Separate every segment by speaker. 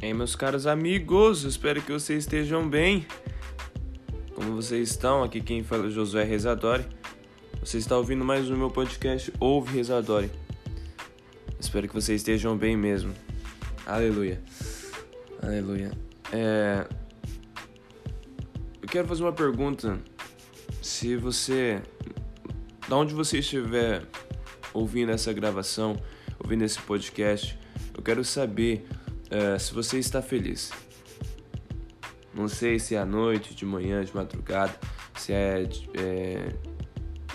Speaker 1: E aí, meus caros amigos, espero que vocês estejam bem. Como vocês estão? Aqui quem fala é Josué Rezadori. Você está ouvindo mais um meu podcast Ouve Rezadori. Espero que vocês estejam bem mesmo. Aleluia. Aleluia. É... Eu quero fazer uma pergunta. Se você. Da onde você estiver ouvindo essa gravação, ouvindo esse podcast, eu quero saber uh, se você está feliz. Não sei se é à noite, de manhã, de madrugada, se é, é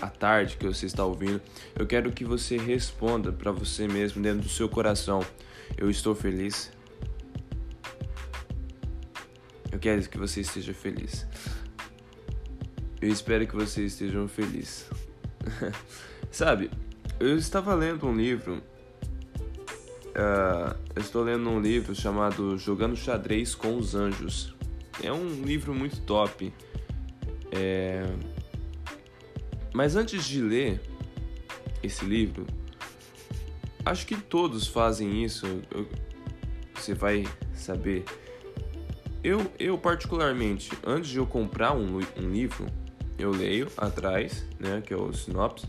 Speaker 1: à tarde que você está ouvindo. Eu quero que você responda para você mesmo dentro do seu coração: Eu estou feliz. Eu quero que você esteja feliz. Eu espero que vocês estejam felizes. Sabe, eu estava lendo um livro Uh, estou lendo um livro chamado Jogando Xadrez com os Anjos. É um livro muito top. É... Mas antes de ler esse livro, acho que todos fazem isso. Eu... Você vai saber. Eu, eu particularmente, antes de eu comprar um, um livro, eu leio atrás, né, que é o sinopse.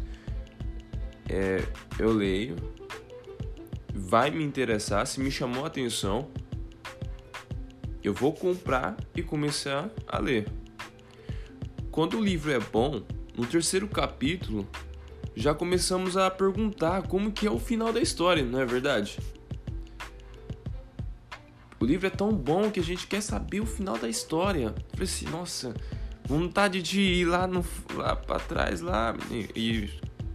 Speaker 1: É, eu leio, vai me interessar, se me chamou a atenção, eu vou comprar e começar a ler. Quando o livro é bom, no terceiro capítulo, já começamos a perguntar como que é o final da história, não é verdade? O livro é tão bom que a gente quer saber o final da história. Eu falei assim, nossa, vontade de ir lá, no, lá para trás lá e, e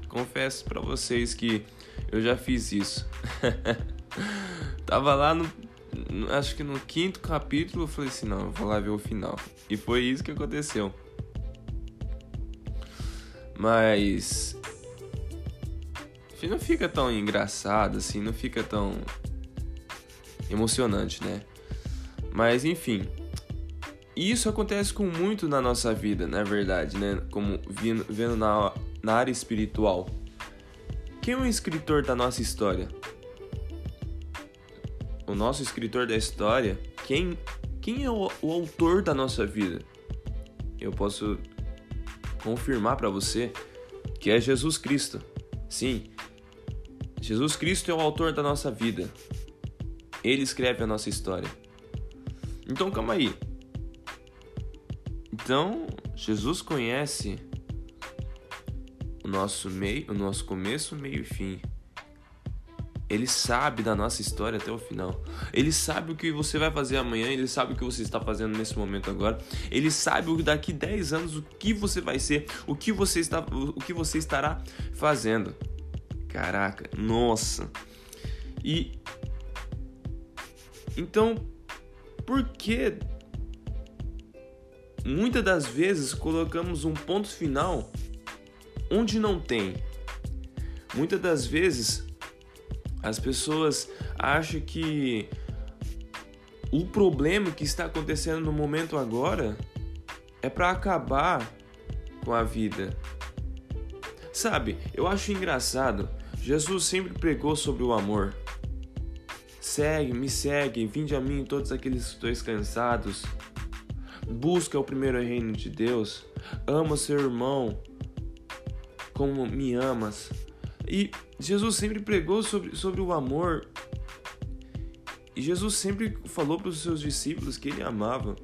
Speaker 1: confesso para vocês que eu já fiz isso. Tava lá no. Acho que no quinto capítulo eu falei assim: não, eu vou lá ver o final. E foi isso que aconteceu. Mas. Não fica tão engraçado assim, não fica tão emocionante, né? Mas enfim. Isso acontece com muito na nossa vida, na verdade, né? Como vendo na, na área espiritual. Quem é o escritor da nossa história? O nosso escritor da história? Quem, quem é o, o autor da nossa vida? Eu posso confirmar para você que é Jesus Cristo. Sim, Jesus Cristo é o autor da nossa vida. Ele escreve a nossa história. Então calma aí. Então, Jesus conhece nosso meio, o nosso começo, meio e fim. Ele sabe da nossa história até o final. Ele sabe o que você vai fazer amanhã, ele sabe o que você está fazendo nesse momento agora. Ele sabe o daqui 10 anos o que você vai ser, o que você está o que você estará fazendo. Caraca, nossa. E então, por que muitas das vezes colocamos um ponto final onde não tem. Muitas das vezes as pessoas acham que o problema que está acontecendo no momento agora é para acabar com a vida. Sabe, eu acho engraçado. Jesus sempre pregou sobre o amor. Segue, me segue, vinde a mim todos aqueles que estou cansados. Busca o primeiro reino de Deus. Ama seu irmão como me amas. E Jesus sempre pregou sobre, sobre o amor. E Jesus sempre falou para os seus discípulos que ele amava.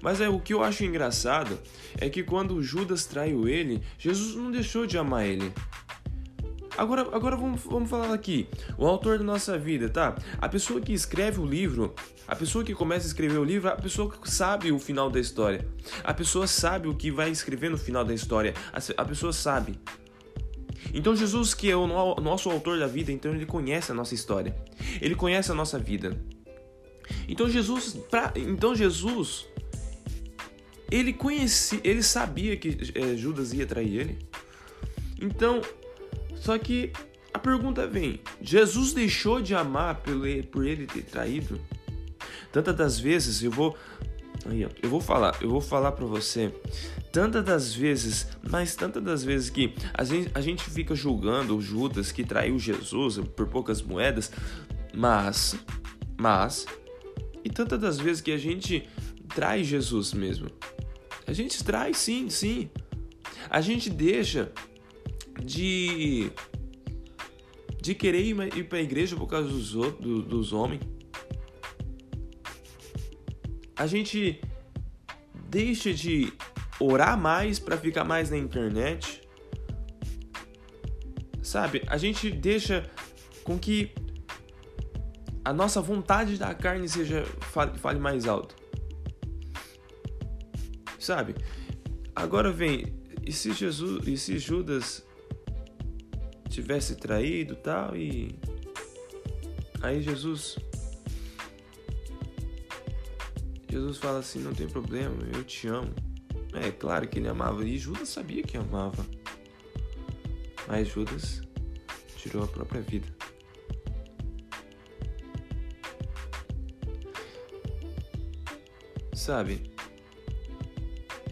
Speaker 1: Mas é o que eu acho engraçado é que quando Judas traiu ele, Jesus não deixou de amar ele. Agora, agora vamos, vamos falar aqui. O autor da nossa vida, tá? A pessoa que escreve o livro, a pessoa que começa a escrever o livro, a pessoa que sabe o final da história. A pessoa sabe o que vai escrever no final da história. A, a pessoa sabe. Então Jesus, que é o nosso autor da vida, então ele conhece a nossa história. Ele conhece a nossa vida. Então Jesus, pra, então Jesus, ele conhecia, ele sabia que é, Judas ia trair ele. Então, só que a pergunta vem: Jesus deixou de amar por ele, por ele ter traído? Tantas das vezes eu vou Aí, ó, eu vou falar, eu vou falar para você tantas das vezes, mas tantas das vezes que a gente, a gente fica julgando o Judas que traiu Jesus por poucas moedas, mas, mas E tantas das vezes que a gente traz Jesus mesmo. A gente traz sim, sim. A gente deixa de de querer ir para a igreja por causa dos outros, dos homens. A gente deixa de orar mais para ficar mais na internet. Sabe? A gente deixa com que a nossa vontade da carne seja fale, fale mais alto. Sabe? Agora vem, e se Jesus, e se Judas tivesse traído, tal e aí Jesus Jesus fala assim: "Não tem problema, eu te amo". É claro que ele amava e Judas sabia que amava. Mas Judas tirou a própria vida. Sabe?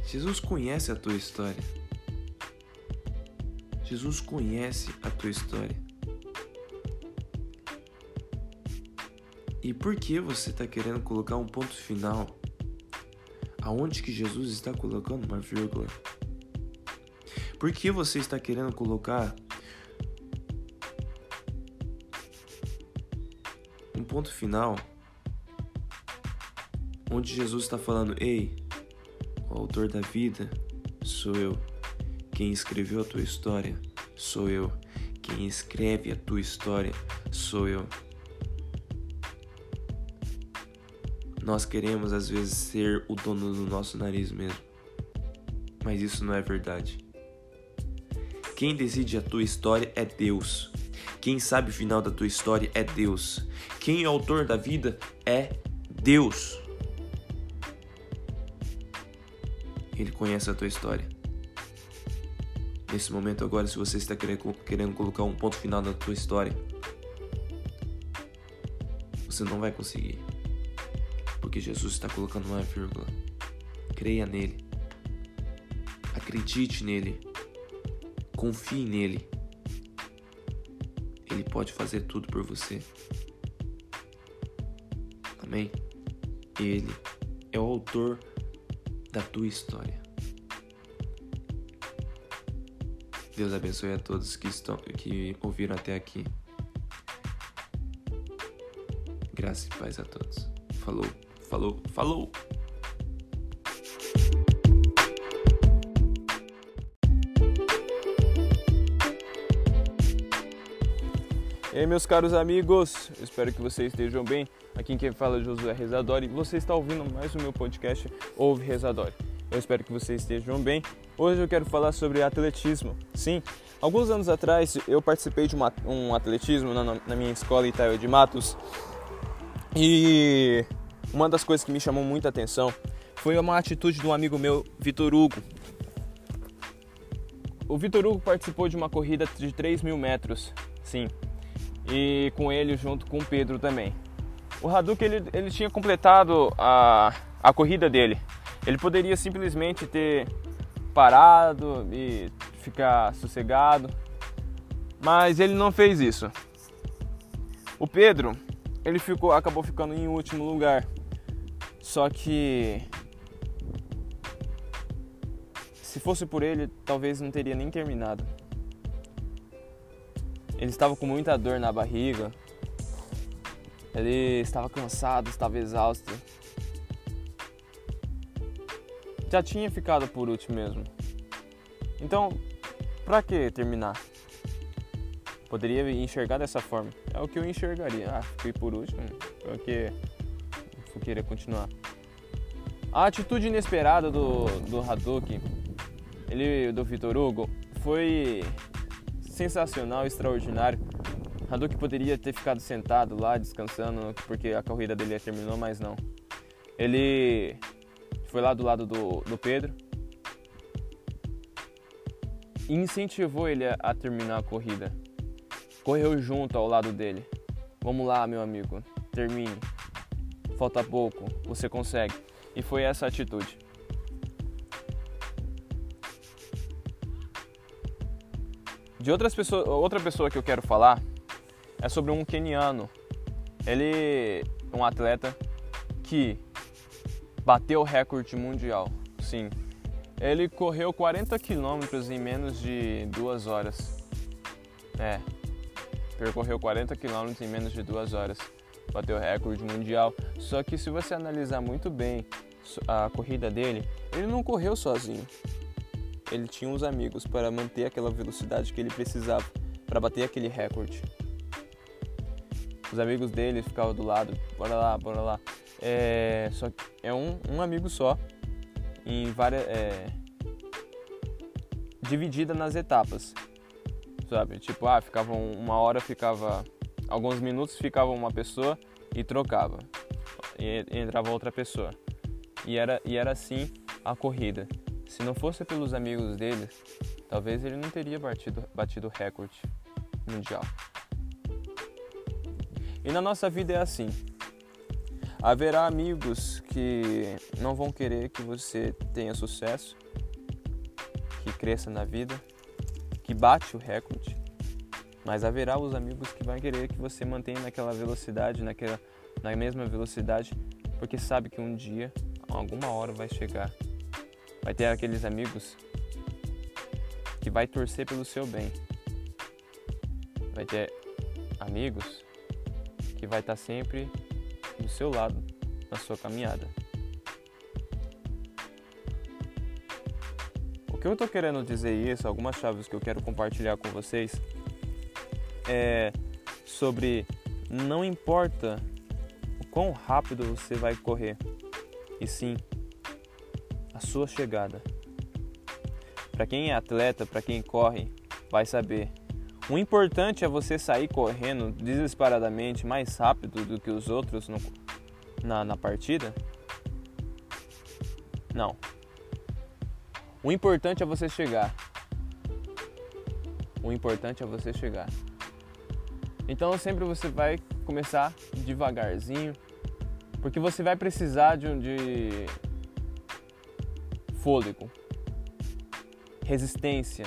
Speaker 1: Jesus conhece a tua história. Jesus conhece a tua história. E por que você está querendo colocar um ponto final? Aonde que Jesus está colocando uma vírgula? Por que você está querendo colocar um ponto final onde Jesus está falando: Ei, o autor da vida sou eu. Quem escreveu a tua história sou eu. Quem escreve a tua história sou eu. Nós queremos às vezes ser o dono do nosso nariz mesmo. Mas isso não é verdade. Quem decide a tua história é Deus. Quem sabe o final da tua história é Deus. Quem é o autor da vida é Deus. Ele conhece a tua história. Nesse momento agora, se você está querendo colocar um ponto final na tua história, você não vai conseguir. Porque Jesus está colocando uma vírgula. Creia nele. Acredite nele. Confie nele. Ele pode fazer tudo por você. Amém? Ele é o autor da tua história. Deus abençoe a todos que estão que ouviram até aqui. Graça e paz a todos. Falou, falou, falou.
Speaker 2: E aí, meus caros amigos, espero que vocês estejam bem. Aqui quem fala é Josué Rezadori você está ouvindo mais o meu podcast Ouve Rezadori. Eu espero que vocês estejam bem. Hoje eu quero falar sobre atletismo. Sim, alguns anos atrás eu participei de uma, um atletismo na, na minha escola Itaio de Matos e uma das coisas que me chamou muita atenção foi uma atitude de um amigo meu, Vitor Hugo. O Vitor Hugo participou de uma corrida de 3 mil metros, sim, e com ele junto com o Pedro também. O Hadouken ele, ele tinha completado a, a corrida dele. Ele poderia simplesmente ter parado e ficar sossegado, mas ele não fez isso. O Pedro, ele ficou, acabou ficando em último lugar. Só que se fosse por ele, talvez não teria nem terminado. Ele estava com muita dor na barriga, ele estava cansado, estava exausto. Já tinha ficado por último mesmo. Então, pra que terminar? Poderia enxergar dessa forma. É o que eu enxergaria. Ah, fui por último, porque vou querer continuar. A atitude inesperada do, do Hadouken, ele, do Vitor Hugo, foi sensacional, extraordinário. Hadouken poderia ter ficado sentado lá descansando porque a corrida dele terminou, mas não. Ele foi lá do lado do, do Pedro e incentivou ele a, a terminar a corrida. Correu junto ao lado dele. Vamos lá, meu amigo, termine. Falta pouco, você consegue. E foi essa atitude. De outras pessoas, outra pessoa que eu quero falar é sobre um keniano. Ele é um atleta que bateu o recorde mundial. Sim. Ele correu 40 quilômetros em menos de duas horas. É. Percorreu 40 quilômetros em menos de duas horas. Bateu o recorde mundial. Só que se você analisar muito bem a corrida dele, ele não correu sozinho. Ele tinha uns amigos para manter aquela velocidade que ele precisava para bater aquele recorde. Os amigos dele ficavam do lado, bora lá, bora lá. É, só é um, um amigo só em várias é, dividida nas etapas, sabe? Tipo, ah, ficava uma hora, ficava alguns minutos, ficava uma pessoa e trocava e entrava outra pessoa e era e era assim a corrida. Se não fosse pelos amigos dele, talvez ele não teria batido batido o recorde mundial. E na nossa vida é assim. Haverá amigos que não vão querer que você tenha sucesso, que cresça na vida, que bate o recorde, mas haverá os amigos que vão querer que você mantenha naquela velocidade, naquela, na mesma velocidade, porque sabe que um dia, alguma hora vai chegar. Vai ter aqueles amigos que vai torcer pelo seu bem. Vai ter amigos que vai estar sempre do seu lado na sua caminhada. O que eu estou querendo dizer isso, algumas chaves que eu quero compartilhar com vocês é sobre não importa o quão rápido você vai correr, e sim a sua chegada. Para quem é atleta, para quem corre, vai saber. O importante é você sair correndo desesperadamente mais rápido do que os outros no, na, na partida? Não. O importante é você chegar. O importante é você chegar. Então sempre você vai começar devagarzinho, porque você vai precisar de de fôlego, resistência.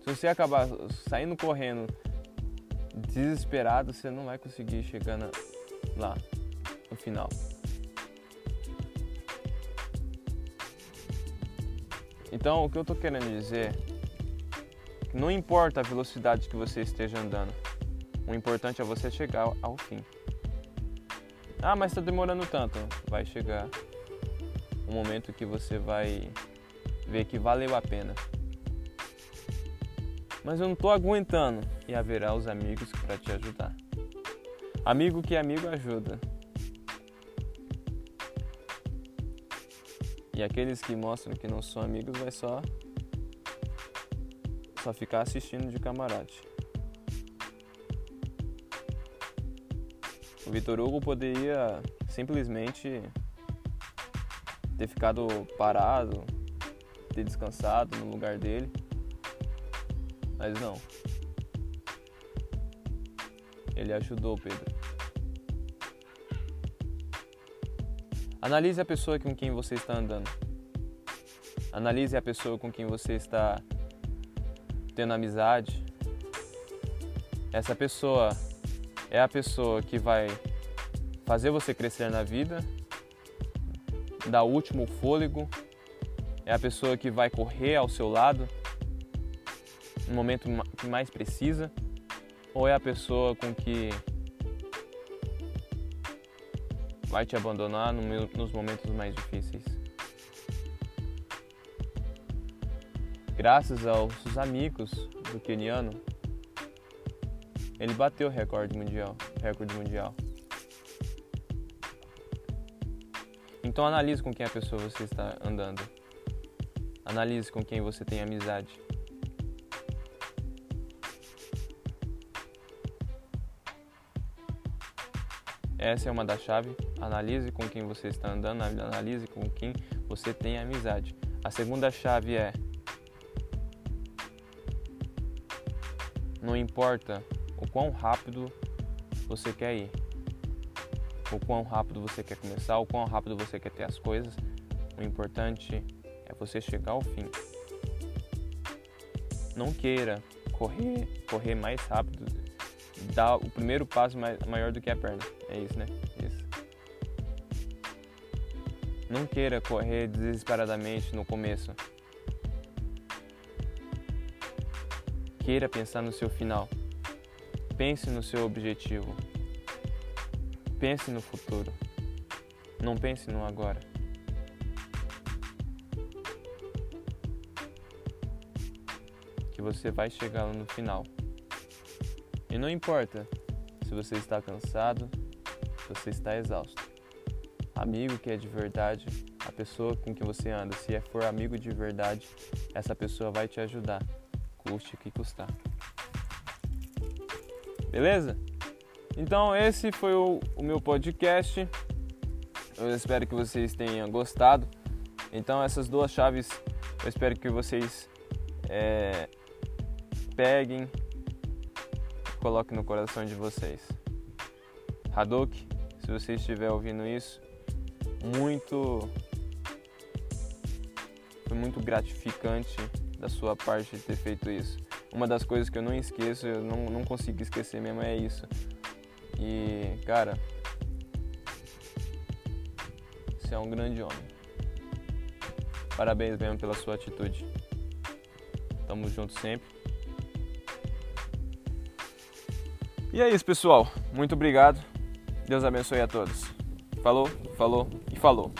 Speaker 2: Se você acabar saindo correndo desesperado, você não vai conseguir chegar na, lá no final. Então, o que eu estou querendo dizer não importa a velocidade que você esteja andando, o importante é você chegar ao fim. Ah, mas está demorando tanto. Vai chegar um momento que você vai ver que valeu a pena. Mas eu não estou aguentando e haverá os amigos para te ajudar. Amigo que amigo ajuda. E aqueles que mostram que não são amigos vai só só ficar assistindo de camarade. Vitor Hugo poderia simplesmente ter ficado parado, ter descansado no lugar dele, mas não. Ele ajudou Pedro. Analise a pessoa com quem você está andando. Analise a pessoa com quem você está tendo amizade. Essa pessoa é a pessoa que vai fazer você crescer na vida, dar o último fôlego, é a pessoa que vai correr ao seu lado no momento que mais precisa, ou é a pessoa com que vai te abandonar nos momentos mais difíceis. Graças aos amigos do keniano, ele bateu o recorde mundial, recorde mundial. Então analise com quem a pessoa você está andando. Analise com quem você tem amizade. Essa é uma das chaves. Analise com quem você está andando, analise com quem você tem amizade. A segunda chave é: não importa o quão rápido você quer ir, o quão rápido você quer começar, o quão rápido você quer ter as coisas. O importante é você chegar ao fim. Não queira correr, correr mais rápido, dar o primeiro passo mais, maior do que a perna. É isso, né? Isso. Não queira correr desesperadamente no começo. Queira pensar no seu final. Pense no seu objetivo. Pense no futuro. Não pense no agora. Que você vai chegar lá no final. E não importa se você está cansado, se você está exausto. Amigo que é de verdade, a pessoa com que você anda, se é for amigo de verdade, essa pessoa vai te ajudar custe o que custar. Beleza? Então esse foi o, o, meu podcast. Eu espero que vocês tenham gostado. Então essas duas chaves eu espero que vocês é, peguem coloquem no coração de vocês. Hadouken, se você estiver ouvindo isso, muito foi muito gratificante da sua parte ter feito isso. Uma das coisas que eu não esqueço, eu não, não consigo esquecer mesmo, é isso. E, cara, você é um grande homem. Parabéns mesmo pela sua atitude. Tamo junto sempre. E é isso, pessoal. Muito obrigado. Deus abençoe a todos. Falou, falou e falou.